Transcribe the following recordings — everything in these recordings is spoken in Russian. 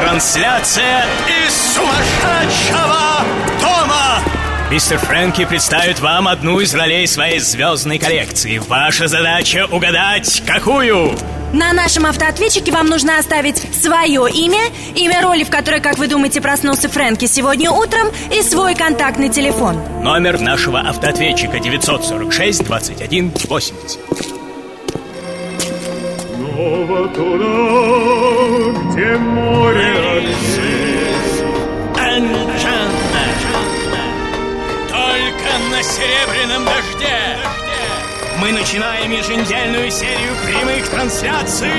Трансляция из сумасшедшего дома. Мистер Фрэнки представит вам одну из ролей своей звездной коллекции. Ваша задача угадать, какую? На нашем автоответчике вам нужно оставить свое имя, имя роли, в которой, как вы думаете, проснулся Фрэнки сегодня утром, и свой контактный телефон. Номер нашего автоответчика 946 21 80. Снова туда, где море Только на серебряном дожде. Мы начинаем еженедельную серию прямых трансляций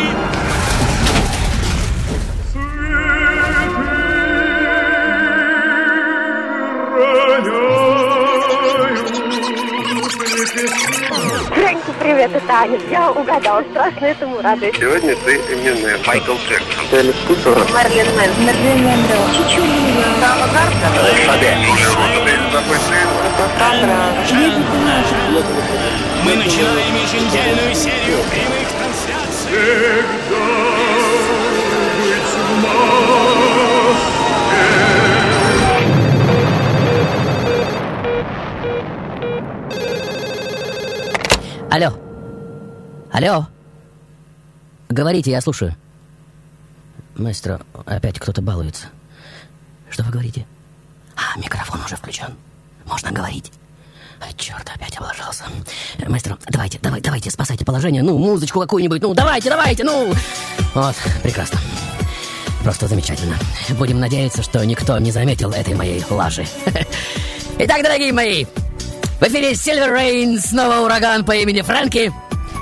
Фрэнки, привет, это Аня. Я угадал, страшно этому радуюсь. Сегодня ты именная Майкл Джексон. Мерлин Мэн. Мерлин Монро. Чичулина. Сама Мы начинаем еженедельную серию прямых трансляций Алло. Алло. Говорите, я слушаю. Маэстро, опять кто-то балуется. Что вы говорите? А, микрофон уже включен. Можно говорить. А, черт, опять облажался. Маэстро, давайте, давай, давайте, спасайте положение. Ну, музычку какую-нибудь. Ну, давайте, давайте, ну. Вот, прекрасно. Просто замечательно. Будем надеяться, что никто не заметил этой моей лажи. Итак, дорогие мои, в эфире Silver Rain, снова ураган по имени Фрэнки.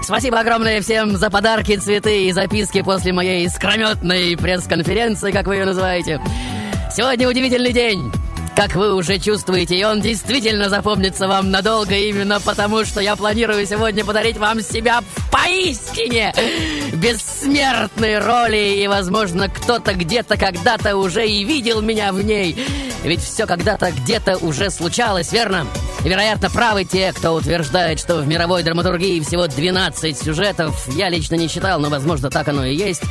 Спасибо огромное всем за подарки, цветы и записки после моей искрометной пресс-конференции, как вы ее называете. Сегодня удивительный день. Как вы уже чувствуете, и он действительно запомнится вам надолго, именно потому, что я планирую сегодня подарить вам себя поистине бессмертной роли, и, возможно, кто-то где-то когда-то уже и видел меня в ней. Ведь все когда-то где-то уже случалось, верно? Вероятно, правы те, кто утверждает, что в мировой драматургии всего 12 сюжетов. Я лично не считал, но, возможно, так оно и есть.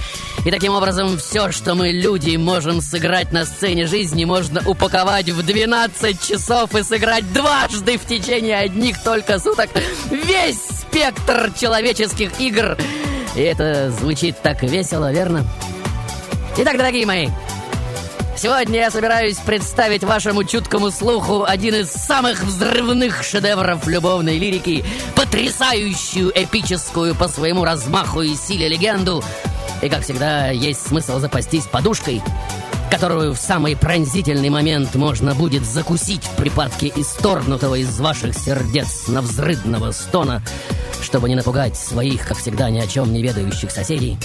И таким образом, все, что мы, люди, можем сыграть на сцене жизни, можно упаковать в 12 часов и сыграть дважды в течение одних только суток весь спектр человеческих игр. И это звучит так весело, верно? Итак, дорогие мои, Сегодня я собираюсь представить вашему чуткому слуху один из самых взрывных шедевров любовной лирики, потрясающую эпическую по своему размаху и силе легенду. И, как всегда, есть смысл запастись подушкой, которую в самый пронзительный момент можно будет закусить в припадке исторгнутого из ваших сердец на взрыдного стона, чтобы не напугать своих, как всегда, ни о чем не ведающих соседей.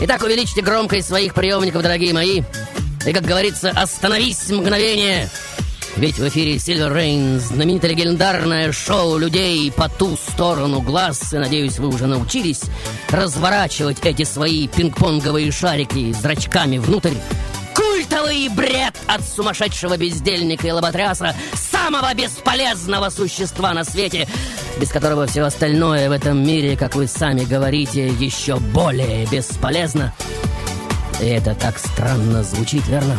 Итак, увеличьте громкость своих приемников, дорогие мои, и, как говорится, остановись мгновение. Ведь в эфире Silver Rain знаменитое легендарное шоу людей по ту сторону глаз. И, надеюсь, вы уже научились разворачивать эти свои пинг-понговые шарики зрачками внутрь. Культовый бред от сумасшедшего бездельника и лоботряса, самого бесполезного существа на свете, без которого все остальное в этом мире, как вы сами говорите, еще более бесполезно. И это так странно звучит, верно?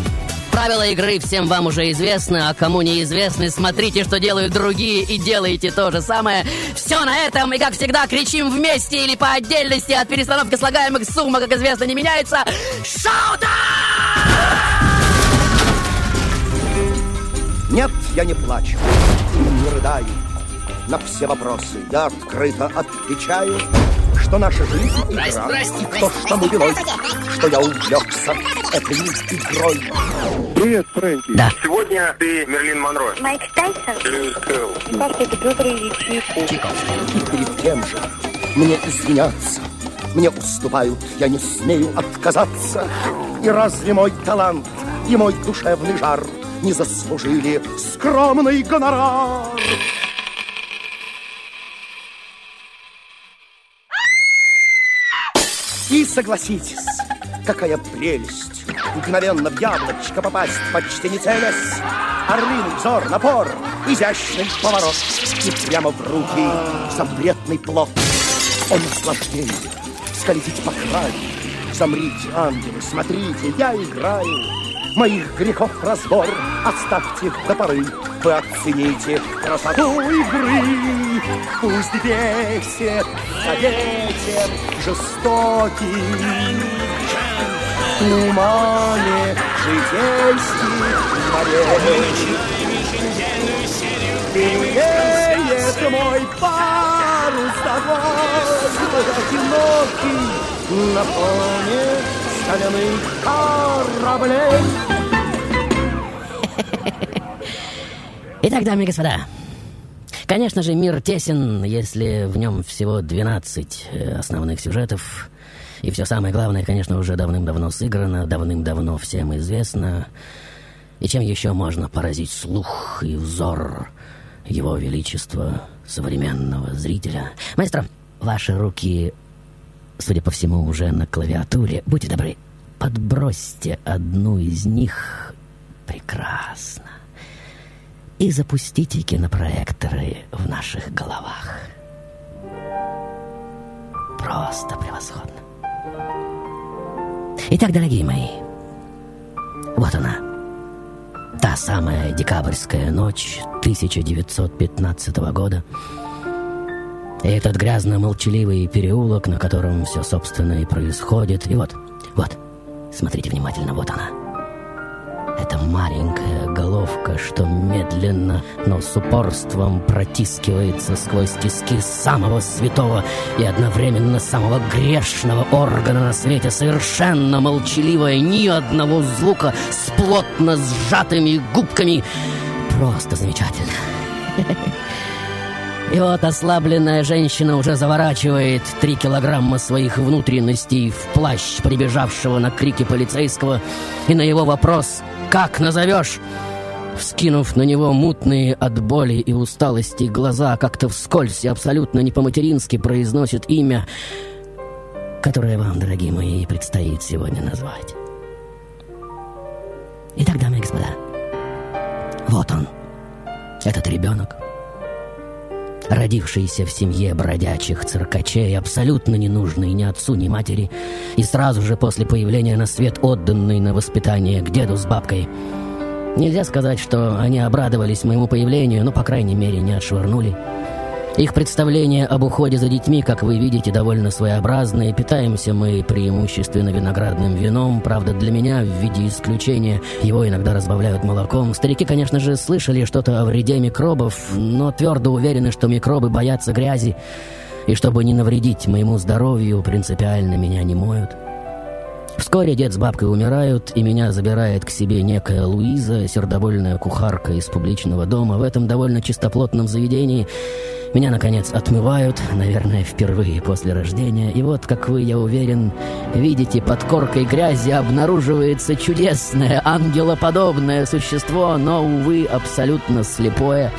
Правила игры всем вам уже известны, а кому неизвестны, смотрите, что делают другие и делайте то же самое. Все на этом, и как всегда, кричим вместе или по отдельности от перестановки слагаемых сумма, как известно, не меняется. Шоу-тайм! Нет, я не плачу, не рыдаю. На все вопросы я открыто отвечаю, что наша жизнь игра, Здрасте, здрасте, то, что мы велось, что я увлекся этой игрой. Привет, Фрэнки. Да. Сегодня ты Мерлин Монро. Майк Тайсон. Льюис Кэлл. Как это, Петр Ильич И перед тем же мне извиняться, мне уступают, я не смею отказаться. И разве мой талант и мой душевный жар не заслужили скромный гонорар. И согласитесь, какая прелесть. Мгновенно в яблочко попасть, почти не целясь. Орлиный взор, напор, изящный поворот. И прямо в руки запретный плод. О наслаждение, скользите по краю Замрите, ангелы, смотрите, я играю Моих грехов разбор оставьте до поры Вы оцените красоту игры. Пусть бесит за ветер жестокий. В тумане житейский Белеет мой парус тобой Одинокий. На фоне соляных кораблей Итак, дамы и господа, конечно же, мир тесен, если в нем всего 12 э, основных сюжетов. И все самое главное, конечно, уже давным-давно сыграно, давным-давно всем известно. И чем еще можно поразить слух и взор его величества современного зрителя? Маэстро, ваши руки, судя по всему, уже на клавиатуре. Будьте добры, подбросьте одну из них. Прекрасно и запустите кинопроекторы в наших головах. Просто превосходно. Итак, дорогие мои, вот она. Та самая декабрьская ночь 1915 года. Этот грязно-молчаливый переулок, на котором все, собственно, и происходит. И вот, вот, смотрите внимательно, вот она. Это маленькая головка, что медленно, но с упорством протискивается сквозь тиски самого святого и одновременно самого грешного органа на свете, совершенно молчаливая, ни одного звука, с плотно сжатыми губками. Просто замечательно. И вот ослабленная женщина уже заворачивает три килограмма своих внутренностей в плащ прибежавшего на крики полицейского, и на его вопрос «Как назовешь?» Вскинув на него мутные от боли и усталости глаза, как-то вскользь и абсолютно не по-матерински произносит имя, которое вам, дорогие мои, предстоит сегодня назвать. Итак, дамы и господа, вот он, этот ребенок, родившийся в семье бродячих циркачей, абсолютно не нужный ни отцу, ни матери, и сразу же после появления на свет отданный на воспитание к деду с бабкой. Нельзя сказать, что они обрадовались моему появлению, но, по крайней мере, не отшвырнули. Их представления об уходе за детьми, как вы видите, довольно своеобразные. Питаемся мы преимущественно виноградным вином. Правда, для меня, в виде исключения, его иногда разбавляют молоком. Старики, конечно же, слышали что-то о вреде микробов, но твердо уверены, что микробы боятся грязи. И чтобы не навредить моему здоровью, принципиально меня не моют. Вскоре дед с бабкой умирают, и меня забирает к себе некая Луиза, сердобольная кухарка из публичного дома. В этом довольно чистоплотном заведении меня, наконец, отмывают, наверное, впервые после рождения. И вот, как вы, я уверен, видите, под коркой грязи обнаруживается чудесное, ангелоподобное существо, но, увы, абсолютно слепое,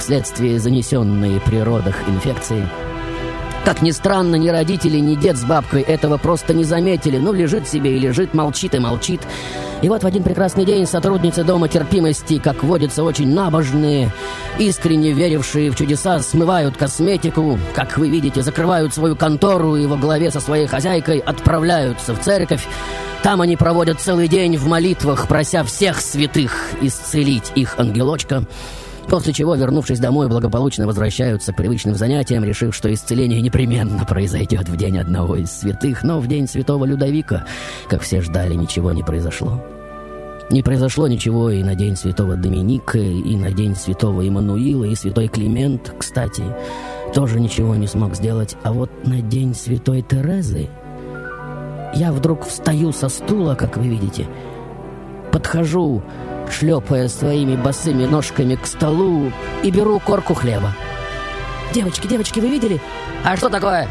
вследствие занесенной при родах инфекции. Как ни странно, ни родители, ни дед с бабкой этого просто не заметили. Ну, лежит себе и лежит, молчит и молчит. И вот в один прекрасный день сотрудницы Дома терпимости, как водится, очень набожные, искренне верившие в чудеса, смывают косметику, как вы видите, закрывают свою контору и во главе со своей хозяйкой отправляются в церковь. Там они проводят целый день в молитвах, прося всех святых исцелить их ангелочка. После чего, вернувшись домой, благополучно возвращаются к привычным занятиям, решив, что исцеление непременно произойдет в день одного из святых, но в день святого Людовика, как все ждали, ничего не произошло. Не произошло ничего и на день святого Доминика, и на день святого Иммануила, и святой Климент, кстати, тоже ничего не смог сделать. А вот на день святой Терезы я вдруг встаю со стула, как вы видите, подхожу шлепая своими босыми ножками к столу и беру корку хлеба. «Девочки, девочки, вы видели?» «А что такое?»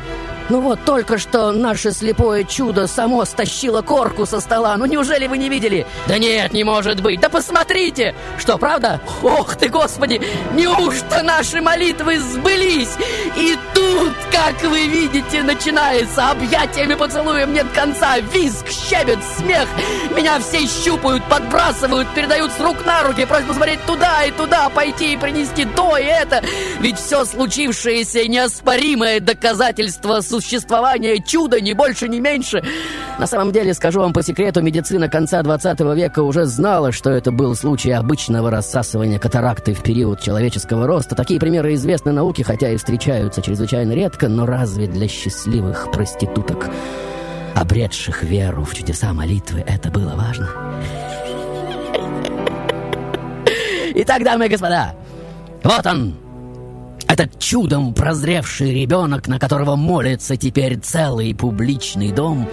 Ну вот, только что наше слепое чудо само стащило корку со стола. Ну неужели вы не видели? Да нет, не может быть. Да посмотрите! Что, правда? Ох ты, Господи! Неужто наши молитвы сбылись? И тут, как вы видите, начинается объятиями поцелуем нет конца. Визг, щебет, смех. Меня все щупают, подбрасывают, передают с рук на руки. Просьбу смотреть туда и туда, пойти и принести то и это. Ведь все случившееся неоспоримое доказательство существования чуда, ни больше, ни меньше. На самом деле, скажу вам по секрету, медицина конца 20 века уже знала, что это был случай обычного рассасывания катаракты в период человеческого роста. Такие примеры известны науке, хотя и встречаются чрезвычайно редко, но разве для счастливых проституток, обретших веру в чудеса молитвы, это было важно? Итак, дамы и господа, вот он, этот чудом прозревший ребенок, на которого молится теперь целый публичный дом,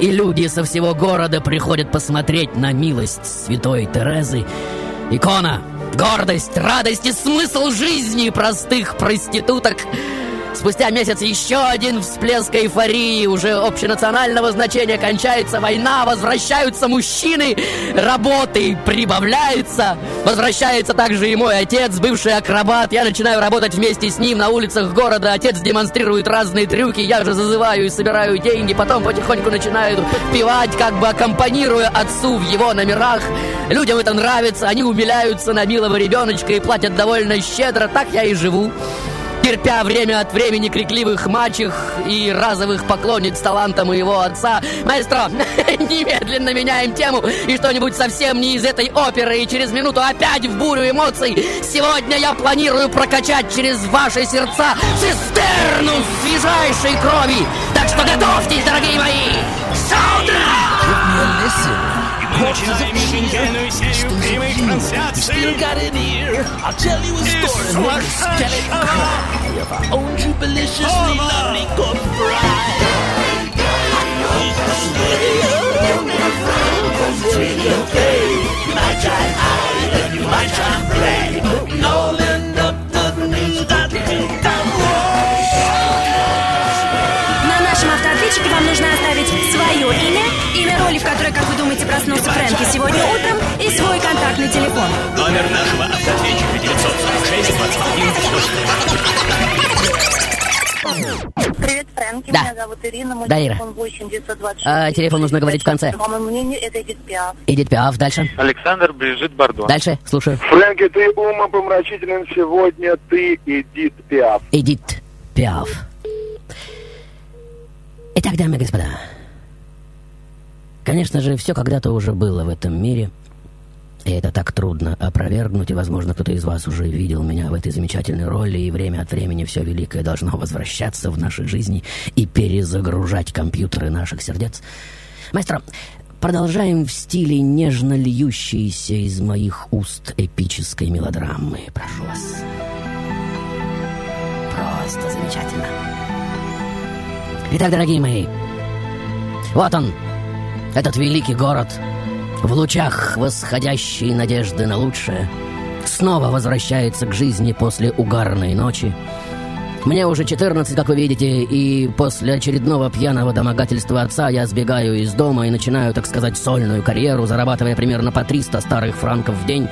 и люди со всего города приходят посмотреть на милость святой Терезы. Икона, гордость, радость и смысл жизни простых проституток — Спустя месяц еще один всплеск эйфории, уже общенационального значения кончается война, возвращаются мужчины, работы прибавляется. Возвращается также и мой отец, бывший акробат. Я начинаю работать вместе с ним на улицах города. Отец демонстрирует разные трюки, я же зазываю и собираю деньги. Потом потихоньку начинаю пивать, как бы аккомпанируя отцу в его номерах. Людям это нравится, они умиляются на милого ребеночка и платят довольно щедро. Так я и живу терпя время от времени крикливых мачех и разовых поклонниц таланта моего отца. Маэстро, немедленно меняем тему и что-нибудь совсем не из этой оперы, и через минуту опять в бурю эмоций. Сегодня я планирую прокачать через ваши сердца цистерну свежайшей крови. Так что готовьтесь, дорогие мои! Саундтрек! you still got an ear? I'll tell you a story about a it. cry of our own jubiliciously lovely good fry. Okay. You might try hide and you might try play, but no роли, в которой, как вы думаете, проснулся Фрэнки сегодня утром, и свой контактный телефон. Номер нашего автоответчика 946 21 Привет, Фрэнки. Да. Меня зовут Ирина. Мой Да, Ира. телефон 8 926. А, телефон нужно говорить в конце. По моему мнению, это Эдит Пиаф. Эдит Пиаф, дальше. Александр Брижит Бардо. Дальше, слушаю. Фрэнки, ты умопомрачителен сегодня, ты Эдит Пиаф. Эдит Пиаф. Итак, дамы и господа, конечно же, все когда-то уже было в этом мире, и это так трудно опровергнуть, и, возможно, кто-то из вас уже видел меня в этой замечательной роли, и время от времени все великое должно возвращаться в наши жизни и перезагружать компьютеры наших сердец. Маэстро, продолжаем в стиле нежно льющейся из моих уст эпической мелодрамы. Прошу вас. Просто замечательно. Итак, дорогие мои, вот он, этот великий город, в лучах восходящей надежды на лучшее, снова возвращается к жизни после угарной ночи. Мне уже 14, как вы видите, и после очередного пьяного домогательства отца я сбегаю из дома и начинаю, так сказать, сольную карьеру, зарабатывая примерно по 300 старых франков в день.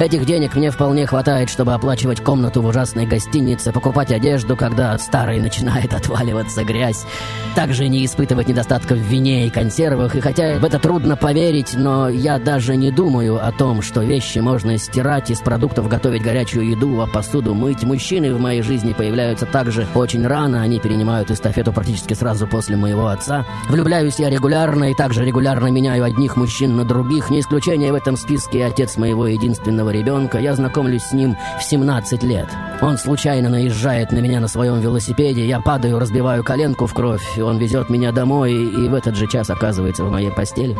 Этих денег мне вполне хватает, чтобы оплачивать комнату в ужасной гостинице, покупать одежду, когда от начинает отваливаться грязь. Также не испытывать недостатка в вине и консервах, и хотя в это трудно поверить, но я даже не думаю о том, что вещи можно стирать, из продуктов готовить горячую еду, а посуду мыть. Мужчины в моей жизни появляются также очень рано, они перенимают эстафету практически сразу после моего отца. Влюбляюсь я регулярно и также регулярно меняю одних мужчин на других. Не исключение в этом списке отец моего единственного ребенка. Я знакомлюсь с ним в 17 лет. Он случайно наезжает на меня на своем велосипеде, я падаю, разбиваю коленку в кровь, он везет меня домой и в этот же час оказывается в моей постели.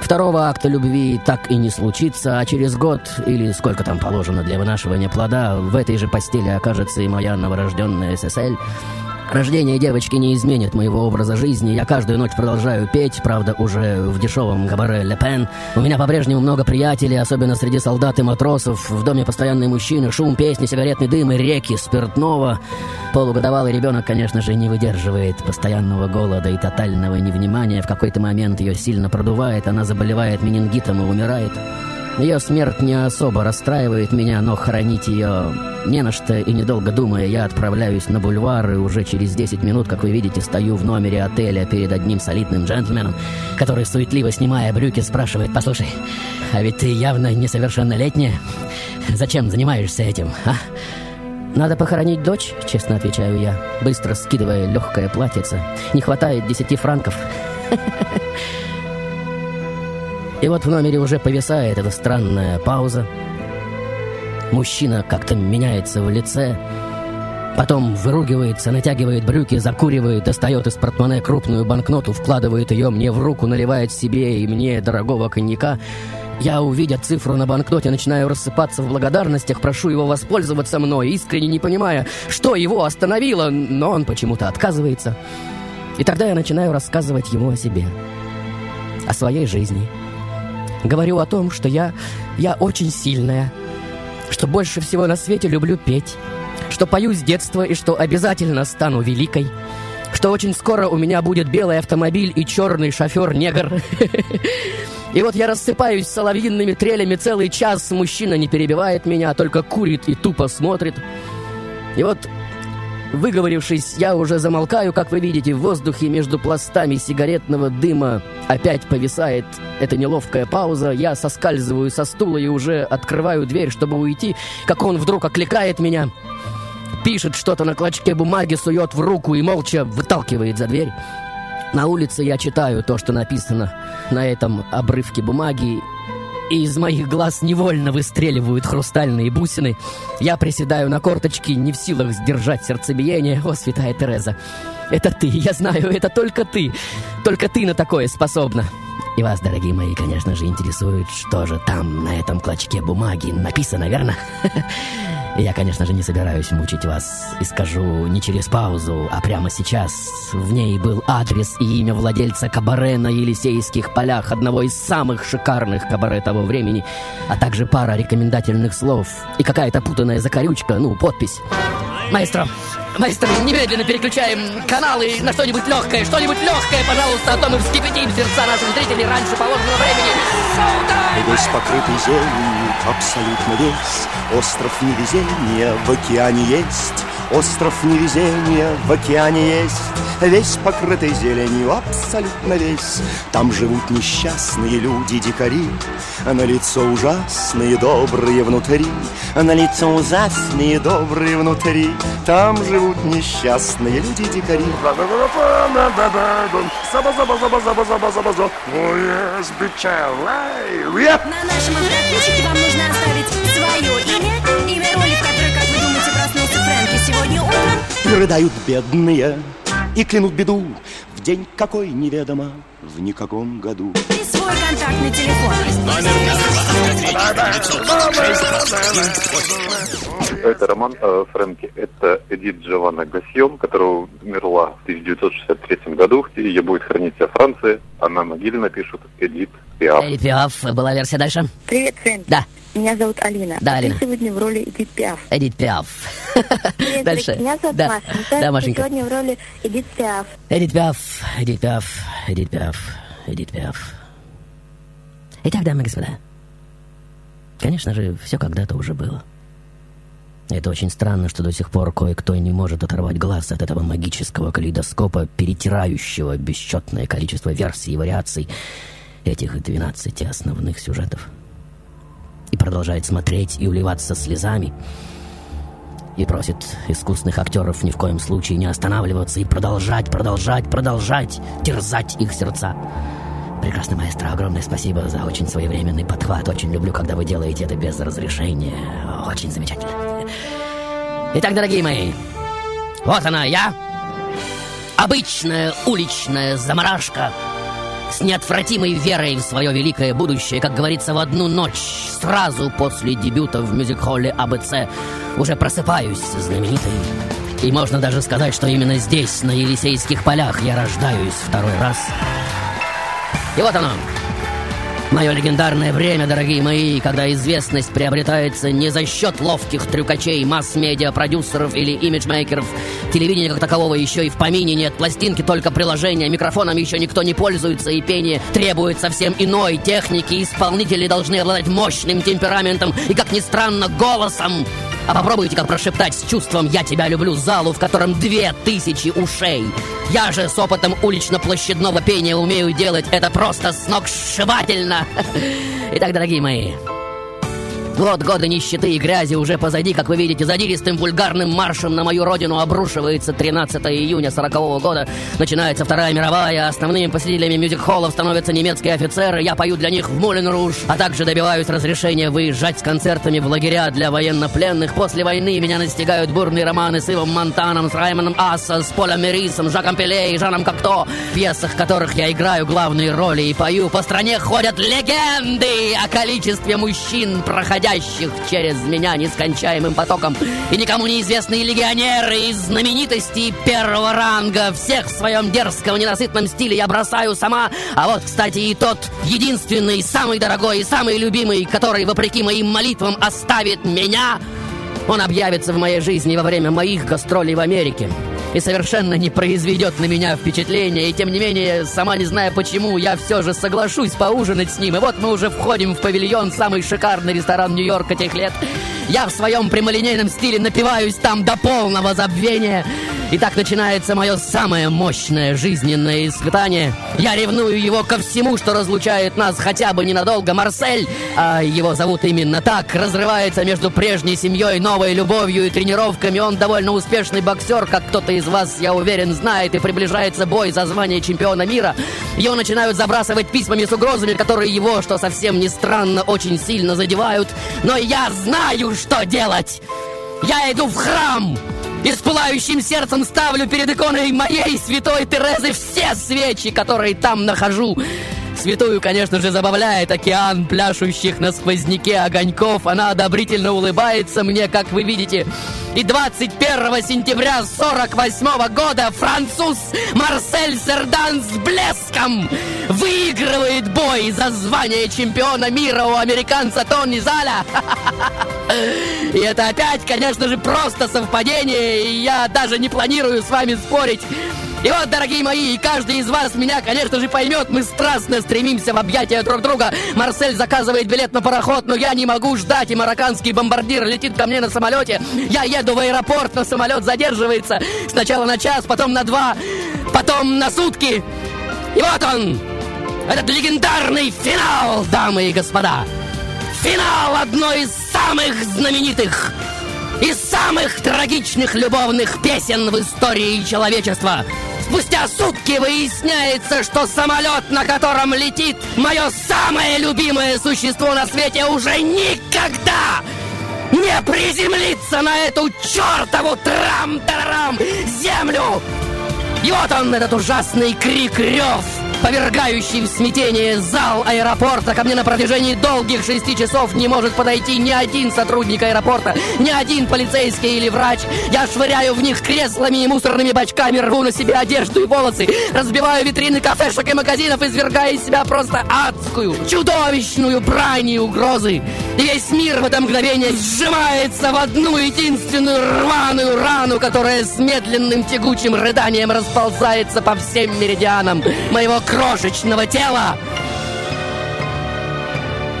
Второго акта любви так и не случится, а через год, или сколько там положено для вынашивания плода, в этой же постели окажется и моя новорожденная ССЛ. Рождение девочки не изменит моего образа жизни. Я каждую ночь продолжаю петь, правда, уже в дешевом габаре Ле Пен. У меня по-прежнему много приятелей, особенно среди солдат и матросов. В доме постоянные мужчины, шум, песни, сигаретный дым и реки спиртного. Полугодовалый ребенок, конечно же, не выдерживает постоянного голода и тотального невнимания. В какой-то момент ее сильно продувает, она заболевает менингитом и умирает. Ее смерть не особо расстраивает меня, но хоронить ее не на что, и недолго думая, я отправляюсь на бульвар, и уже через 10 минут, как вы видите, стою в номере отеля перед одним солидным джентльменом, который, суетливо снимая брюки, спрашивает, «Послушай, а ведь ты явно несовершеннолетняя. Зачем занимаешься этим, а?» «Надо похоронить дочь», — честно отвечаю я, быстро скидывая легкое платьице. «Не хватает десяти франков». И вот в номере уже повисает эта странная пауза. Мужчина как-то меняется в лице, потом выругивается, натягивает брюки, закуривает, достает из портмоне крупную банкноту, вкладывает ее мне в руку, наливает себе и мне дорогого коньяка. Я, увидя цифру на банкноте, начинаю рассыпаться в благодарностях, прошу его воспользоваться мной, искренне не понимая, что его остановило, но он почему-то отказывается. И тогда я начинаю рассказывать ему о себе, о своей жизни. Говорю о том, что я, я очень сильная, что больше всего на свете люблю петь, что пою с детства и что обязательно стану великой, что очень скоро у меня будет белый автомобиль и черный шофер-негр. И вот я рассыпаюсь соловьиными трелями целый час, мужчина не перебивает меня, а только курит и тупо смотрит. И вот Выговорившись, я уже замолкаю, как вы видите, в воздухе между пластами сигаретного дыма опять повисает эта неловкая пауза. Я соскальзываю со стула и уже открываю дверь, чтобы уйти, как он вдруг окликает меня, пишет что-то на клочке бумаги, сует в руку и молча выталкивает за дверь. На улице я читаю то, что написано на этом обрывке бумаги, и из моих глаз невольно выстреливают хрустальные бусины. Я приседаю на корточки, не в силах сдержать сердцебиение. О, святая Тереза, это ты, я знаю, это только ты. Только ты на такое способна. И вас, дорогие мои, конечно же, интересует, что же там на этом клочке бумаги написано, верно? Я, конечно же, не собираюсь мучить вас и скажу не через паузу, а прямо сейчас. В ней был адрес и имя владельца кабаре на Елисейских полях, одного из самых шикарных кабаре того времени, а также пара рекомендательных слов и какая-то путанная закорючка, ну, подпись. Маэстро, маэстро, немедленно переключаем каналы на что-нибудь легкое, что-нибудь легкое, пожалуйста, а то мы вскипятим сердца наших зрителей раньше положенного времени. Весь покрытый зеленью, абсолютно весь Остров невезения в океане есть Остров невезения в океане есть. Весь покрытый зеленью, абсолютно весь. Там живут несчастные люди-дикари На лицо ужасные, добрые внутри. На лицо ужасные, добрые внутри. Там живут несчастные люди-дикари На нашем автоответчике вам нужно оставить свое имя, имя роли, в которой, как вы думаете, проснулся Фрэнки сегодня утром, рыдают бедные, и клянут беду В день какой неведомо, в никаком году и свой контактный телефон. Это роман э, Фрэнки. Это Эдит Джованна Гасьон, которая умерла в 1963 году. Ее будет хранить во Франции. Она могильно пишет Эдит Пиаф. Эй, Пиаф, была версия дальше? Привет, Фрэнки. Да. Меня зовут Алина. Да, Алина. Ты сегодня в роли Эдит Пиаф. Эдит Пиаф. Привет, Дальше. Меня зовут Да. Маша. Да, Ты Машенька. сегодня в роли Эдит Пиаф. Эдит Пиаф, Эдит Пиаф, Эдит Пиаф, Эдит Пиаф. Итак, дамы и господа, конечно же, все когда-то уже было. Это очень странно, что до сих пор кое-кто не может оторвать глаз от этого магического калейдоскопа, перетирающего бесчетное количество версий и вариаций этих 12 основных сюжетов. И продолжает смотреть и уливаться слезами, и просит искусных актеров ни в коем случае не останавливаться и продолжать, продолжать, продолжать терзать их сердца. Прекрасный маэстро, огромное спасибо за очень своевременный подхват. Очень люблю, когда вы делаете это без разрешения. Очень замечательно. Итак, дорогие мои, вот она я. Обычная уличная заморашка с неотвратимой верой в свое великое будущее, как говорится, в одну ночь, сразу после дебюта в мюзик-холле АБЦ, уже просыпаюсь знаменитой И можно даже сказать, что именно здесь, на Елисейских полях, я рождаюсь второй раз. И вот оно, Мое легендарное время, дорогие мои, когда известность приобретается не за счет ловких трюкачей, масс-медиа, продюсеров или имиджмейкеров. Телевидения как такового еще и в помине нет. Пластинки только приложения, микрофоном еще никто не пользуется, и пение требует совсем иной техники. Исполнители должны обладать мощным темпераментом и, как ни странно, голосом. А попробуйте как прошептать с чувством «Я тебя люблю» залу, в котором две тысячи ушей. Я же с опытом улично-площадного пения умею делать это просто сногсшибательно. Итак, дорогие мои, вот годы нищеты и грязи уже позади, как вы видите, задиристым вульгарным маршем на мою родину обрушивается 13 июня 40 -го года. Начинается Вторая мировая, основными посетителями мюзик-холлов становятся немецкие офицеры, я пою для них в Мулен Руж, а также добиваюсь разрешения выезжать с концертами в лагеря для военнопленных. После войны меня настигают бурные романы с Ивом Монтаном, с Раймоном Асса, с Полем Мерисом, Жаком Пеле и Жаном Кокто, в пьесах которых я играю главные роли и пою. По стране ходят легенды о количестве мужчин, проходящих проходящих через меня нескончаемым потоком, и никому неизвестные легионеры из знаменитостей первого ранга. Всех в своем дерзком ненасытном стиле я бросаю сама. А вот, кстати, и тот единственный, самый дорогой и самый любимый, который, вопреки моим молитвам, оставит меня, он объявится в моей жизни во время моих гастролей в Америке и совершенно не произведет на меня впечатления. И тем не менее, сама не зная почему, я все же соглашусь поужинать с ним. И вот мы уже входим в павильон, самый шикарный ресторан Нью-Йорка тех лет. Я в своем прямолинейном стиле напиваюсь там до полного забвения. И так начинается мое самое мощное жизненное испытание. Я ревную его ко всему, что разлучает нас хотя бы ненадолго. Марсель, а его зовут именно так, разрывается между прежней семьей, новой любовью и тренировками. Он довольно успешный боксер, как кто-то из вас, я уверен, знает, и приближается бой за звание чемпиона мира. Его начинают забрасывать письмами с угрозами, которые его, что совсем не странно, очень сильно задевают. Но я знаю, что делать! Я иду в храм! И с пылающим сердцем ставлю перед иконой моей святой Терезы все свечи, которые там нахожу. Святую, конечно же, забавляет океан пляшущих на сквозняке огоньков. Она одобрительно улыбается мне, как вы видите. И 21 сентября 48 года француз Марсель Сердан с блеском выигрывает бой за звание чемпиона мира у американца Тони Заля. И это опять, конечно же, просто совпадение, и я даже не планирую с вами спорить. И вот, дорогие мои, и каждый из вас меня, конечно же, поймет, мы страстно стремимся в объятия друг друга. Марсель заказывает билет на пароход, но я не могу ждать, и марокканский бомбардир летит ко мне на самолете. Я еду в аэропорт, но самолет задерживается. Сначала на час, потом на два, потом на сутки. И вот он, этот легендарный финал, дамы и господа. Финал одной из самых знаменитых и самых трагичных любовных песен в истории человечества. Спустя сутки выясняется, что самолет, на котором летит мое самое любимое существо на свете, уже никогда не приземлится на эту чертову трам-тарарам землю! И вот он, этот ужасный крик-рев, повергающий в смятение зал аэропорта. Ко мне на протяжении долгих шести часов не может подойти ни один сотрудник аэропорта, ни один полицейский или врач. Я швыряю в них креслами и мусорными бачками, рву на себе одежду и волосы, разбиваю витрины кафешек и магазинов, извергая из себя просто адскую, чудовищную брань и угрозы. И весь мир в это мгновение сжимается в одну единственную рваную рану, которая с медленным тягучим рыданием расползается по всем меридианам моего крошечного тела.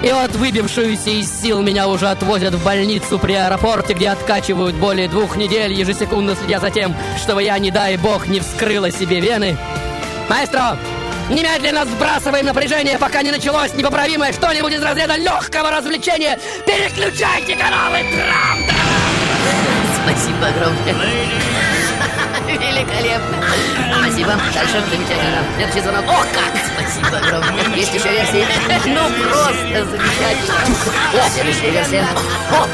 И вот выбившуюся из сил меня уже отвозят в больницу при аэропорте, где откачивают более двух недель, ежесекундно следя за тем, чтобы я, не дай бог, не вскрыла себе вены. Маэстро, немедленно сбрасываем напряжение, пока не началось непоправимое что-нибудь из разряда легкого развлечения. Переключайте каналы! Правда! Спасибо огромное. Великолепно. Спасибо. Дальше замечательно. Следующий звонок. О, как! Спасибо огромное. Есть еще версии? Ну, просто замечательно. О, следующая версия.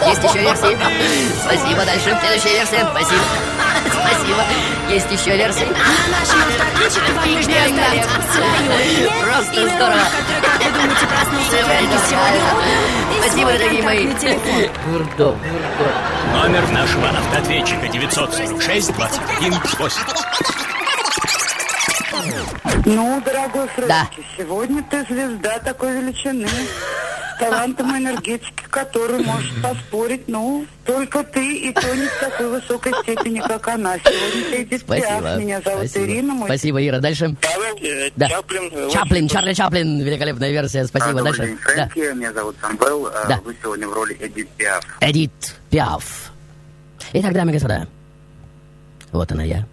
Есть еще версии. Спасибо. Дальше. Следующая версия. Спасибо. Спасибо. Есть еще версии. На нашем автоответчике вам нужно оставить свое имя, Просто имя здорово. роли, в которой, как вы думаете, проснулся Фрэнки сегодня утром и Спасибо, дорогие мои. Бурдо, Номер нашего автоответчика 946 21 8. Ну, дорогой Фрэнки, Да. сегодня ты звезда такой величины. Талантом энергетики, который может поспорить, ну, только ты, и то не в такой высокой степени, как она. Сегодня ты Эдит Пиаф. Спасибо. Меня зовут Спасибо. Ирина. Мой Спасибо, Ира. Дальше. Павел, э, Да. Чаплин. э, Чаплин, очень- Чарли Чаплин. Великолепная версия. Спасибо. Добрый Дальше. день, Да. Меня зовут Самвел. э, Да. Вы сегодня в роли Эдит Пиаф. Эдит Пиаф. Итак, дамы и господа, вот она я.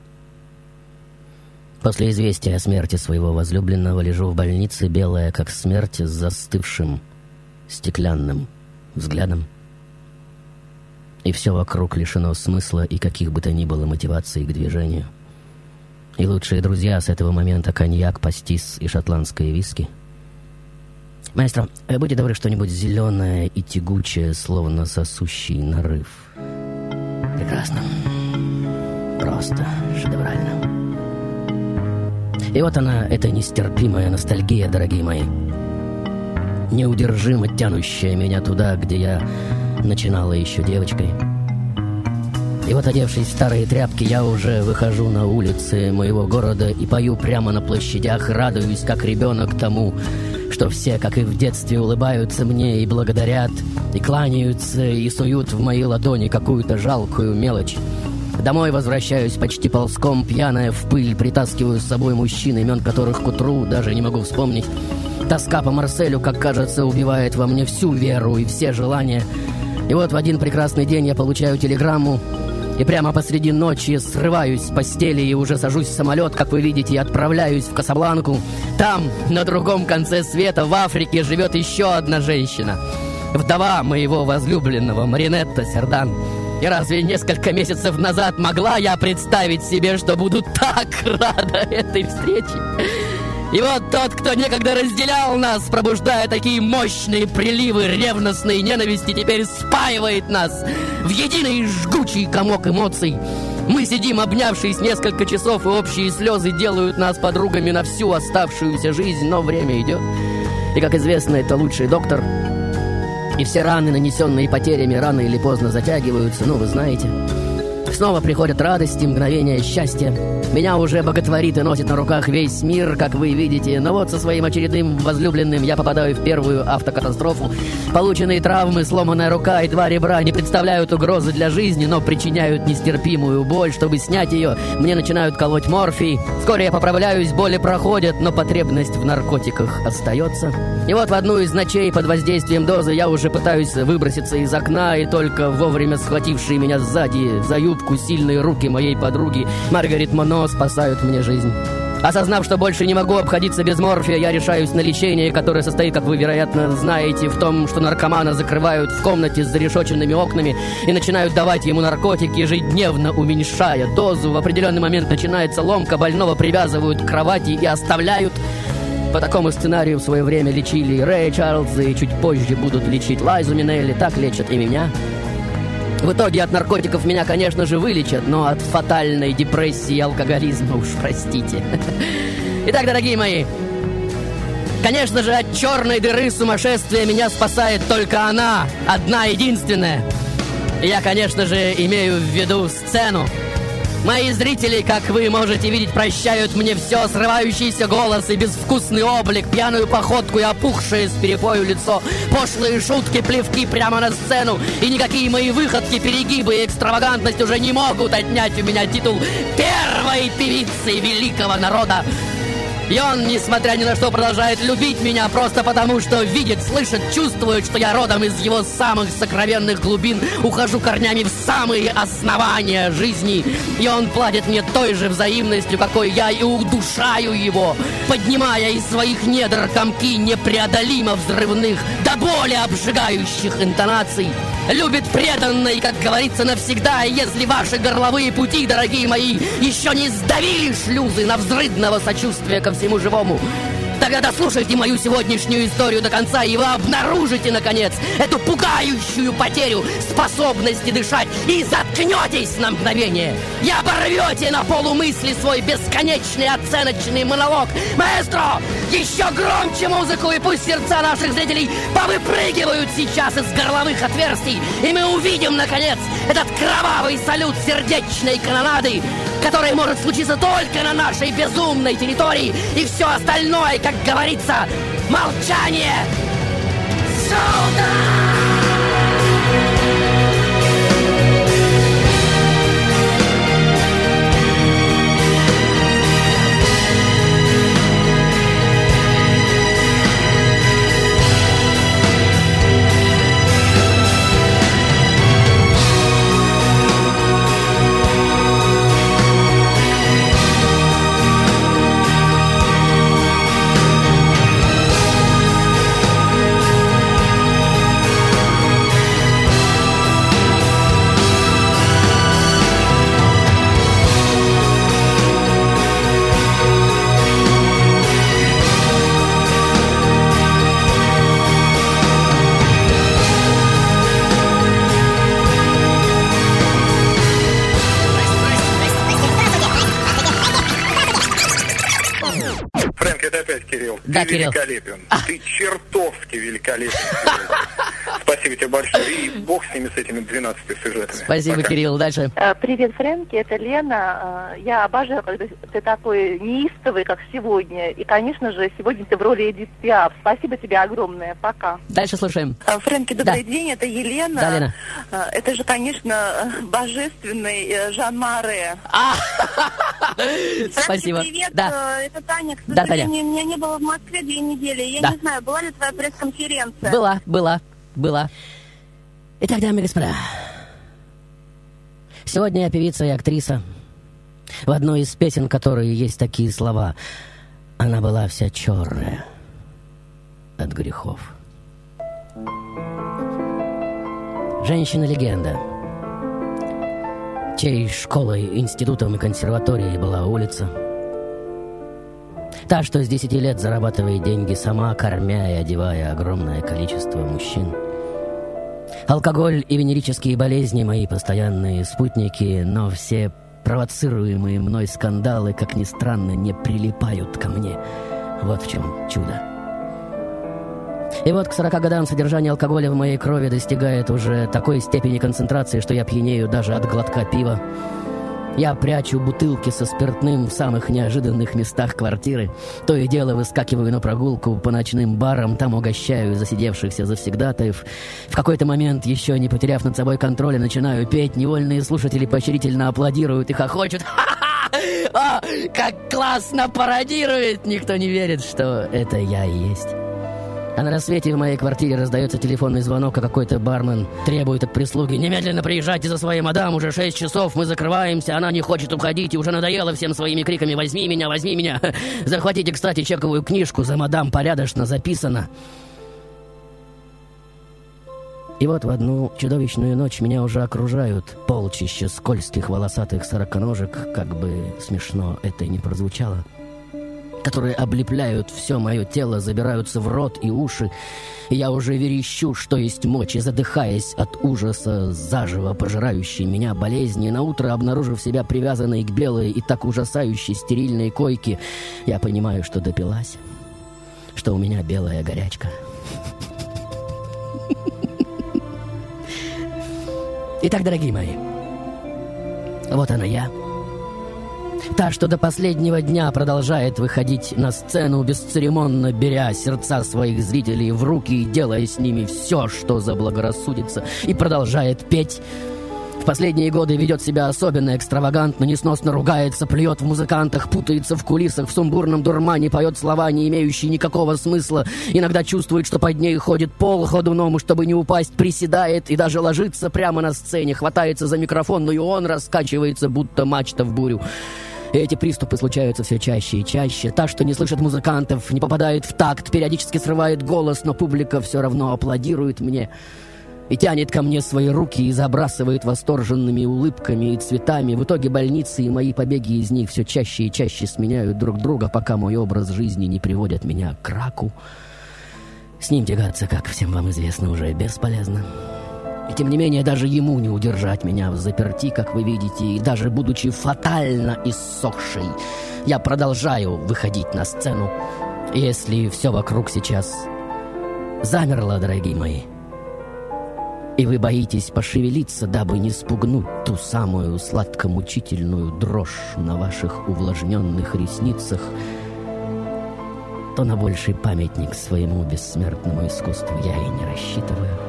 После известия о смерти своего возлюбленного лежу в больнице, белая как смерть, с застывшим стеклянным взглядом. И все вокруг лишено смысла и каких бы то ни было мотиваций к движению. И лучшие друзья с этого момента коньяк, пастис и шотландские виски. Маэстро, э, будьте добры, что-нибудь зеленое и тягучее, словно сосущий нарыв. Прекрасно. Просто шедеврально. И вот она, эта нестерпимая ностальгия, дорогие мои. Неудержимо тянущая меня туда, где я начинала еще девочкой. И вот, одевшись в старые тряпки, я уже выхожу на улицы моего города и пою прямо на площадях, радуюсь, как ребенок тому, что все, как и в детстве, улыбаются мне и благодарят, и кланяются, и суют в мои ладони какую-то жалкую мелочь. Домой возвращаюсь почти ползком, пьяная в пыль, притаскиваю с собой мужчин, имен которых к утру даже не могу вспомнить. Тоска по Марселю, как кажется, убивает во мне всю веру и все желания. И вот в один прекрасный день я получаю телеграмму, и прямо посреди ночи срываюсь с постели и уже сажусь в самолет, как вы видите, и отправляюсь в Касабланку. Там, на другом конце света, в Африке, живет еще одна женщина. Вдова моего возлюбленного, Маринетта Сердан. И разве несколько месяцев назад могла я представить себе, что буду так рада этой встрече? И вот тот, кто некогда разделял нас, пробуждая такие мощные приливы ревностной ненависти, теперь спаивает нас в единый жгучий комок эмоций. Мы сидим, обнявшись несколько часов, и общие слезы делают нас подругами на всю оставшуюся жизнь, но время идет. И, как известно, это лучший доктор. И все раны, нанесенные потерями, рано или поздно затягиваются, ну, вы знаете. Снова приходят радости, мгновения счастья. Меня уже боготворит и носит на руках весь мир, как вы видите. Но вот со своим очередным возлюбленным я попадаю в первую автокатастрофу. Полученные травмы, сломанная рука и два ребра не представляют угрозы для жизни, но причиняют нестерпимую боль. Чтобы снять ее, мне начинают колоть морфий. Вскоре я поправляюсь, боли проходят, но потребность в наркотиках остается. И вот в одну из ночей под воздействием дозы я уже пытаюсь выброситься из окна, и только вовремя схватившие меня сзади за юбку сильные руки моей подруги Маргарет Моно спасают мне жизнь. Осознав, что больше не могу обходиться без морфия, я решаюсь на лечение, которое состоит, как вы, вероятно, знаете, в том, что наркомана закрывают в комнате с зарешоченными окнами и начинают давать ему наркотик, ежедневно уменьшая дозу. В определенный момент начинается ломка, больного привязывают к кровати и оставляют по такому сценарию в свое время лечили Рэя Чарльза и чуть позже будут лечить Лайзу Минелли, так лечат и меня. В итоге от наркотиков меня, конечно же, вылечат, но от фатальной депрессии и алкоголизма уж простите. Итак, дорогие мои, конечно же, от черной дыры сумасшествия меня спасает только она, одна единственная. И я, конечно же, имею в виду сцену. Мои зрители, как вы можете видеть, прощают мне все, срывающийся голос и безвкусный облик, пьяную походку и опухшее с перепою лицо, пошлые шутки, плевки прямо на сцену, и никакие мои выходки, перегибы и экстравагантность уже не могут отнять у меня титул первой певицы великого народа. И он, несмотря ни на что, продолжает любить меня просто потому, что видит, слышит, чувствует, что я родом из его самых сокровенных глубин, ухожу корнями в самые основания жизни. И он платит мне той же взаимностью, какой я и удушаю его, поднимая из своих недр комки непреодолимо взрывных, до боли обжигающих интонаций. Любит преданно как говорится, навсегда. И если ваши горловые пути, дорогие мои, еще не сдавили шлюзы на взрыдного сочувствия ко всему живому, Тогда дослушайте мою сегодняшнюю историю до конца, и вы обнаружите, наконец, эту пугающую потерю способности дышать и заткнетесь на мгновение. И оборвете на полумысли свой бесконечный оценочный монолог. Маэстро, еще громче музыку, и пусть сердца наших зрителей повыпрыгивают сейчас из горловых отверстий, и мы увидим, наконец, этот кровавый салют сердечной канонады, который может случиться только на нашей безумной территории, и все остальное, как говорится, молчание. Сюда! Кирилл. Великолепен. Ты чертовски великолепен. Спасибо тебе большое. И бог с ними, с этими 12 сюжетами. Спасибо, Пока. Кирилл. Дальше. Э, Привет, Фрэнки, это Лена. Э, Я обожаю, когда ты такой неистовый, как сегодня. И, конечно же, сегодня ты в роли Эдит Пиаф. Спасибо тебе огромное. Пока. Дальше слушаем. А, Фрэнки, добрый Да. день, это Елена. Да, Лена. А, Это же, конечно, э, божественный э, Жан Маре. Спасибо. Фрэнки, привет, Да. э, это Таня. К Да, Таня. меня не было в Москве две недели. Я Да. не знаю, была ли твоя пресс-конференция? Была, была, была. Итак, дамы и господа, сегодня я певица и актриса. В одной из песен, которые есть такие слова. Она была вся черная от грехов. Женщина-легенда, чьей школой, институтом и консерваторией была улица. Та, что с 10 лет зарабатывает деньги сама, кормя и одевая огромное количество мужчин. Алкоголь и венерические болезни мои постоянные спутники, но все провоцируемые мной скандалы, как ни странно, не прилипают ко мне. Вот в чем чудо. И вот к 40 годам содержание алкоголя в моей крови достигает уже такой степени концентрации, что я пьянею даже от глотка пива. Я прячу бутылки со спиртным в самых неожиданных местах квартиры. То и дело выскакиваю на прогулку по ночным барам, там угощаю засидевшихся завсегдатаев. В какой-то момент, еще не потеряв над собой контроля, начинаю петь. Невольные слушатели поощрительно аплодируют и хохочут. О, как классно пародирует! Никто не верит, что это я и есть. А на рассвете в моей квартире раздается телефонный звонок, а какой-то бармен требует от прислуги «Немедленно приезжайте за своей мадам, уже 6 часов, мы закрываемся, она не хочет уходить и уже надоела всем своими криками «Возьми меня, возьми меня!» Захватите, кстати, чековую книжку, за мадам порядочно записано. И вот в одну чудовищную ночь меня уже окружают полчища скользких волосатых сороконожек, как бы смешно это и не прозвучало которые облепляют все мое тело, забираются в рот и уши. Я уже верещу, что есть мочи, задыхаясь от ужаса, заживо пожирающей меня болезни. На утро, обнаружив себя привязанной к белой и так ужасающей стерильной койке, я понимаю, что допилась, что у меня белая горячка. Итак, дорогие мои, вот она я. Та, что до последнего дня продолжает выходить на сцену, бесцеремонно беря сердца своих зрителей в руки и делая с ними все, что заблагорассудится, и продолжает петь. В последние годы ведет себя особенно экстравагантно, несносно ругается, плюет в музыкантах, путается в кулисах, в сумбурном дурмане, поет слова, не имеющие никакого смысла, иногда чувствует, что под ней ходит пол ходуном, и чтобы не упасть, приседает и даже ложится прямо на сцене, хватается за микрофон, но и он раскачивается, будто мачта в бурю. Эти приступы случаются все чаще и чаще. Та, что не слышит музыкантов, не попадает в такт, периодически срывает голос, но публика все равно аплодирует мне. и тянет ко мне свои руки и забрасывает восторженными улыбками и цветами. В итоге больницы и мои побеги из них все чаще и чаще сменяют друг друга, пока мой образ жизни не приводит меня к раку. С ним тягаться, как всем вам известно, уже бесполезно. И тем не менее, даже ему не удержать меня в заперти, как вы видите, и даже будучи фатально иссохшей, я продолжаю выходить на сцену. Если все вокруг сейчас замерло, дорогие мои, и вы боитесь пошевелиться, дабы не спугнуть ту самую сладко-мучительную дрожь на ваших увлажненных ресницах, то на больший памятник своему бессмертному искусству я и не рассчитываю.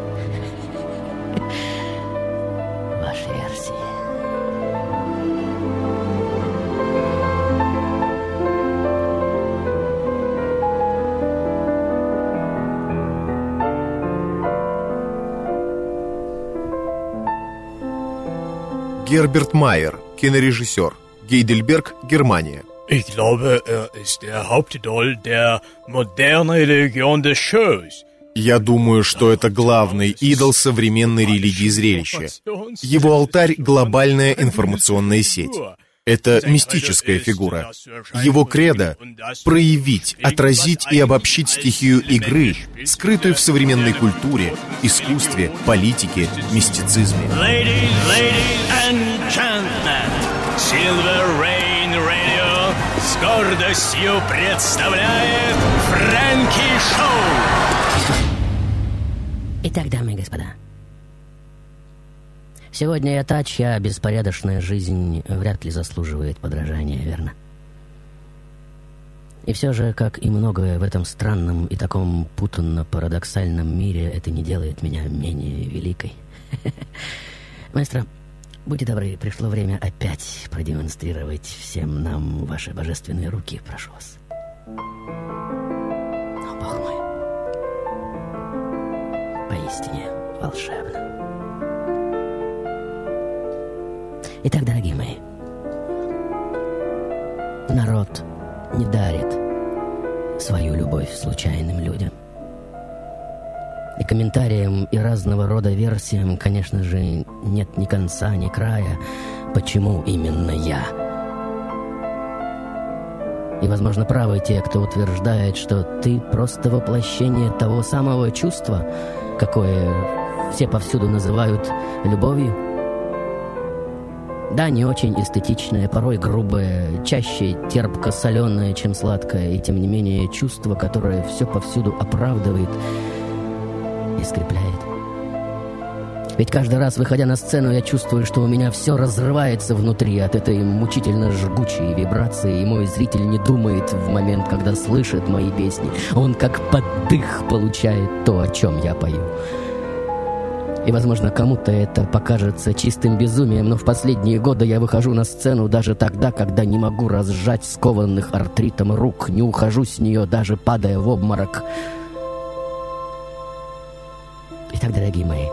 Герберт Майер, кинорежиссер. Гейдельберг, Германия. Ich glaube, er ist der Hauptidol der modernen Religion des Shows. Я думаю, что это главный идол современной религии зрелища. Его алтарь — глобальная информационная сеть. Это мистическая фигура. Его кредо — проявить, отразить и обобщить стихию игры, скрытую в современной культуре, искусстве, политике, мистицизме. Ladies, ladies and гордостью представляет Фрэнки Шоу. Итак, дамы и господа, сегодня я та, чья беспорядочная жизнь вряд ли заслуживает подражания, верно? И все же, как и многое в этом странном и таком путанно-парадоксальном мире, это не делает меня менее великой. Маэстро, будьте добры, пришло время опять продемонстрировать всем нам ваши божественные руки, прошу вас. О, Бог мой, поистине волшебно. Итак, дорогие мои, народ не дарит свою любовь случайным людям. И комментариям и разного рода версиям, конечно же, нет ни конца, ни края, почему именно я. И, возможно, правы те, кто утверждает, что ты просто воплощение того самого чувства, какое все повсюду называют любовью. Да, не очень эстетичное, порой грубое, чаще терпко-соленое, чем сладкое, и тем не менее чувство, которое все повсюду оправдывает и скрепляет. Ведь каждый раз, выходя на сцену, я чувствую, что у меня все разрывается внутри от этой мучительно жгучей вибрации, и мой зритель не думает в момент, когда слышит мои песни. Он как поддых получает то, о чем я пою. И, возможно, кому-то это покажется чистым безумием, но в последние годы я выхожу на сцену даже тогда, когда не могу разжать скованных артритом рук, не ухожу с нее, даже падая в обморок. Итак, дорогие мои,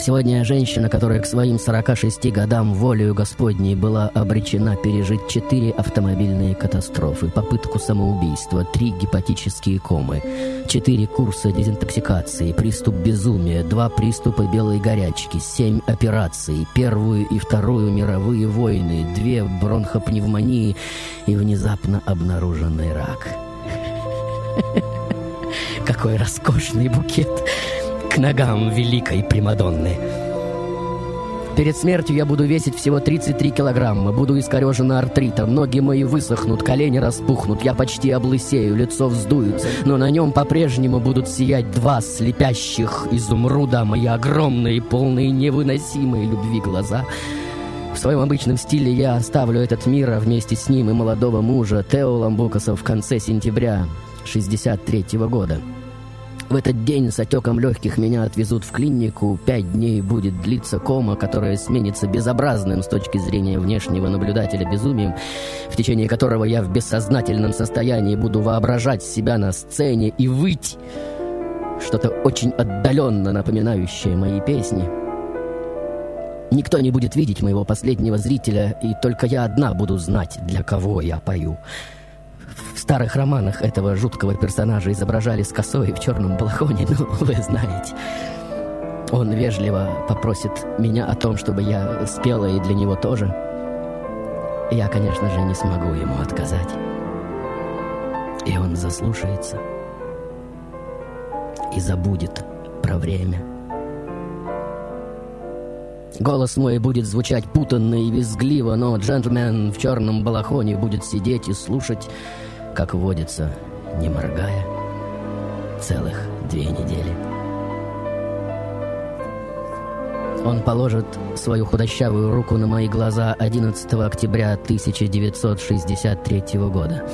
Сегодня женщина, которая к своим 46 годам волею Господней была обречена пережить четыре автомобильные катастрофы, попытку самоубийства, три гепатические комы, четыре курса дезинтоксикации, приступ безумия, два приступа белой горячки, семь операций, первую и вторую мировые войны, две бронхопневмонии и внезапно обнаруженный рак. Какой роскошный букет! К ногам великой Примадонны. Перед смертью я буду весить всего 33 килограмма, буду искорежена артритом, ноги мои высохнут, колени распухнут, я почти облысею, лицо вздуется, но на нем по-прежнему будут сиять два слепящих изумруда, мои огромные, полные невыносимой любви глаза. В своем обычном стиле я оставлю этот мир, а вместе с ним и молодого мужа Тео Ламбукаса в конце сентября 63 -го года. В этот день с отеком легких меня отвезут в клинику. Пять дней будет длиться кома, которая сменится безобразным с точки зрения внешнего наблюдателя безумием, в течение которого я в бессознательном состоянии буду воображать себя на сцене и выть. Что-то очень отдаленно напоминающее мои песни. Никто не будет видеть моего последнего зрителя, и только я одна буду знать, для кого я пою. Старых романах этого жуткого персонажа изображали с косой в черном балахоне, ну, вы знаете. Он вежливо попросит меня о том, чтобы я спела и для него тоже. Я, конечно же, не смогу ему отказать. И он заслушается и забудет про время. Голос мой будет звучать путанно и визгливо, но джентльмен в черном балахоне будет сидеть и слушать, как водится, не моргая, целых две недели. Он положит свою худощавую руку на мои глаза 11 октября 1963 года.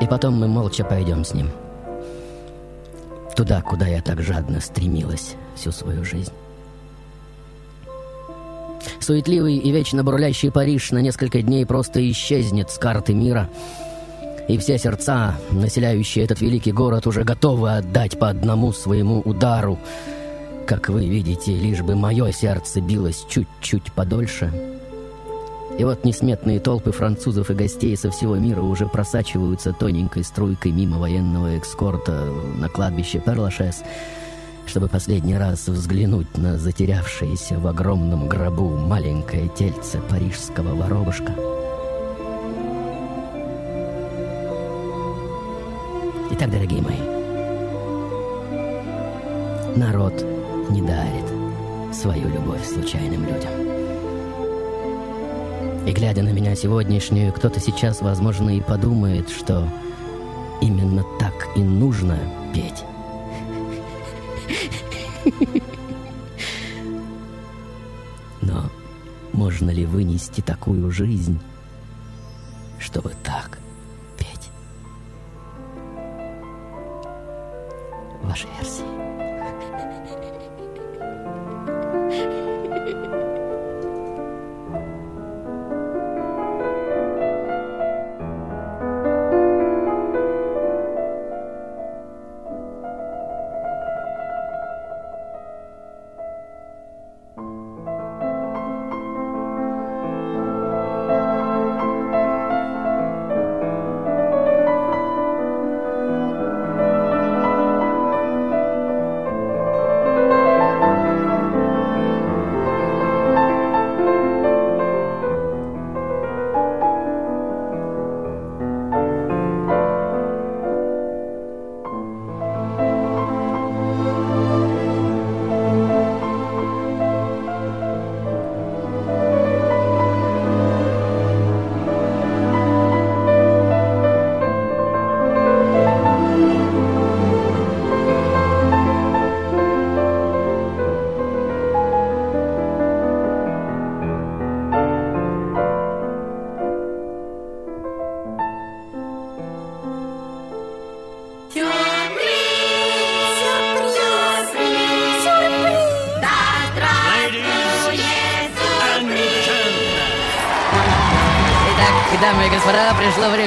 И потом мы молча пойдем с ним. Туда, куда я так жадно стремилась всю свою жизнь. Суетливый и вечно бурлящий Париж на несколько дней просто исчезнет с карты мира. И все сердца, населяющие этот великий город, уже готовы отдать по одному своему удару. Как вы видите, лишь бы мое сердце билось чуть-чуть подольше. И вот несметные толпы французов и гостей со всего мира уже просачиваются тоненькой струйкой мимо военного экскорта на кладбище Перлашес — чтобы последний раз взглянуть на затерявшееся в огромном гробу маленькое тельце парижского воробушка. Итак, дорогие мои, народ не дарит свою любовь случайным людям. И глядя на меня сегодняшнюю, кто-то сейчас, возможно, и подумает, что именно так и нужно петь. Но можно ли вынести такую жизнь,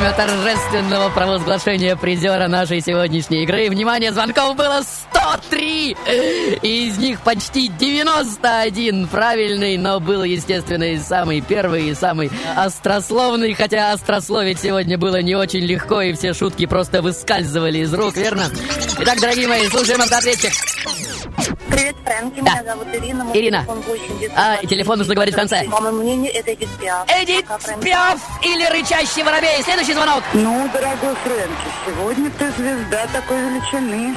время торжественного провозглашения призера нашей сегодняшней игры. Внимание, звонков было 103! И из них почти 91 правильный, но был, естественно, и самый первый, и самый острословный, хотя острословить сегодня было не очень легко, и все шутки просто выскальзывали из рук, верно? Итак, дорогие мои, слушаем автоответчик. Привет, Фрэнки, Да. меня зовут Ирина. мой Ирина. телефон 8 А, телефон нужно говорить в конце. По моему мнению, это Эдит Пиаф. Эдит Пиаф или рычащий воробей? Следующий звонок. Ну, дорогой Фрэнки, сегодня ты звезда такой величины.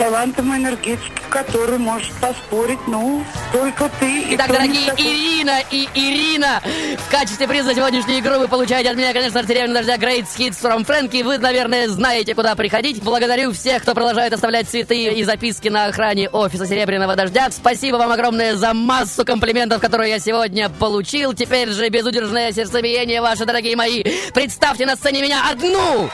Талантом и энергетикой, который может поспорить, ну, только ты. и Итак, не дорогие такой. Ирина и Ирина, в качестве приза за сегодняшнюю игру вы получаете от меня, конечно, артиллерию дождя Great Hits from Frankie. Вы, наверное, знаете, куда приходить. Благодарю всех, кто продолжает оставлять цветы и записки на охране офиса Серебряного Дождя. Спасибо вам огромное за массу комплиментов, которые я сегодня получил. Теперь же безудержное сердцебиение ваше, дорогие мои. Представьте на сцене меня одну!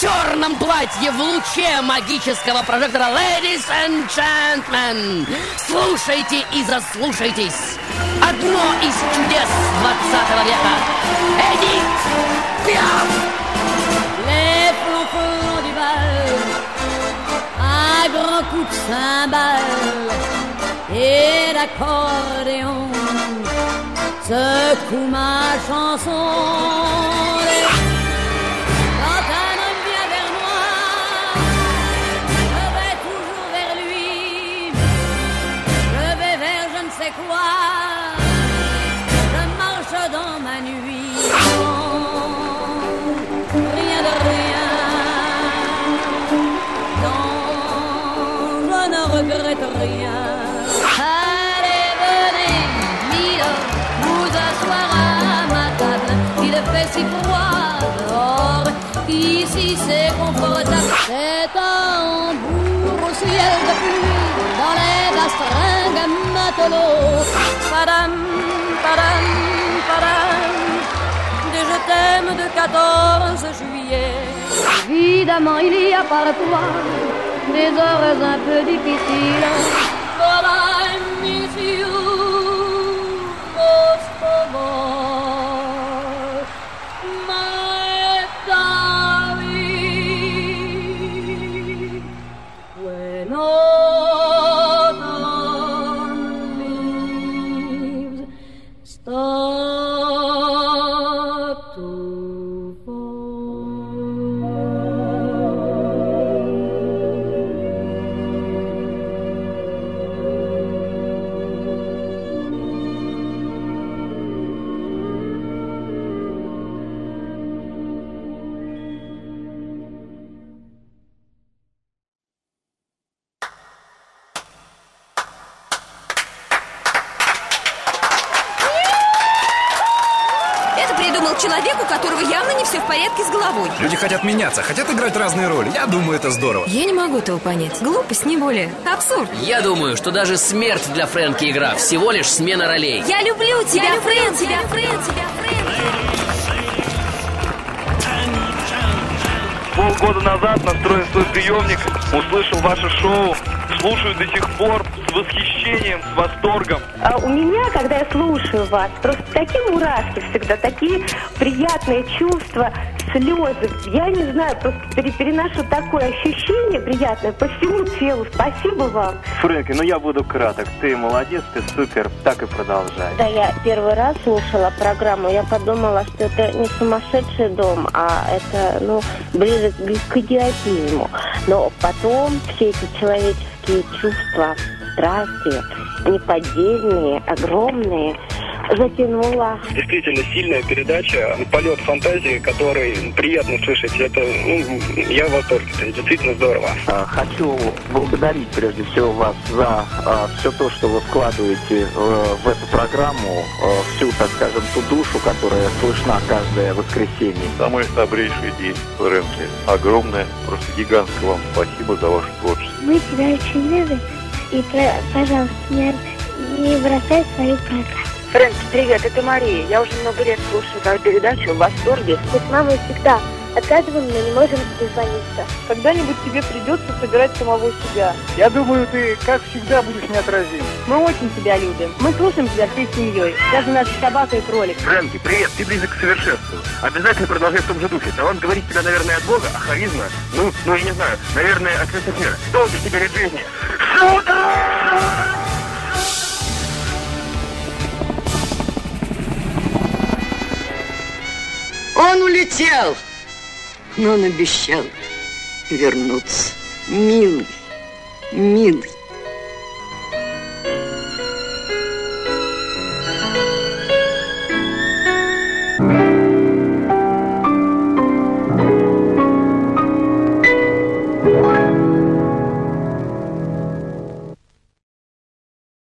Черном платье в луче магического прожектора. Ladies and gentlemen, слушайте и заслушайтесь. Одно из чудес 20 века. Эдит Пиаф. Les grands coups de cymbales et d'accordéon, secoue ma chanson. Quand Ici c'est confortable, c'est un bourg au ciel de pluie, dans les astringues matelots. Padam, padam, padam, des je t'aime de 14 juillet. Évidemment, il y a parfois des heures un peu difficiles. But порядке с головой. Люди хотят меняться, хотят играть разные роли. Я думаю, это здорово. Я не могу этого понять. Глупость, не более. Абсурд. Я думаю, что даже смерть для Фрэнки игра всего лишь смена ролей. Я люблю тебя, Я люблю Фрэнк, тебя, тебя, Фрэнк, тебя, Полгода назад, настроив свой приемник, услышал ваше шоу, слушаю до сих пор с восхищением, с восторгом. А у меня, когда я слушаю вас, просто такие мурашки всегда, такие приятные чувства, слезы. Я не знаю, просто пере- переношу такое ощущение приятное по всему телу. Спасибо вам. Фрэнки, ну я буду краток. Ты молодец, ты супер, так и продолжай. Когда я первый раз слушала программу, я подумала, что это не сумасшедший дом, а это, ну, ближе к идиотизму. Но потом все эти человеческие чувства, страсти, неподдельные, огромные, затянула. Действительно сильная передача, полет фантазии, который приятно слышать. Это, ну, я в восторге, это действительно здорово. А, Хочу благодарить прежде всего вас за все то, что вы вкладываете э, в эту программу, э, всю, так скажем, ту душу, которая слышна каждое воскресенье. Самый добрейший день, Фрэнки. Огромное, просто гигантское вам спасибо за ваше творчество. Мы тебя очень любим. И, пожалуйста, не, не бросай свою программу. Фрэнки, привет, это Мария. Я уже много лет слушаю твою передачу в восторге. Мы с мамой всегда отказываем, но не можем дозвониться. Когда-нибудь тебе придется собирать самого себя. Я думаю, ты, как всегда, будешь неотразим. Мы очень тебя любим. Мы слушаем тебя всей семьей. Даже наша собака и кролик. Фрэнки, привет, ты близок к совершенству. Обязательно продолжай в том же духе. Талант говорит тебя, наверное, от Бога, а харизма, ну, ну, я не знаю, наверное, от Люцифера. Долго тебе лет жизни. Он улетел, но он обещал вернуться. Милый, милый.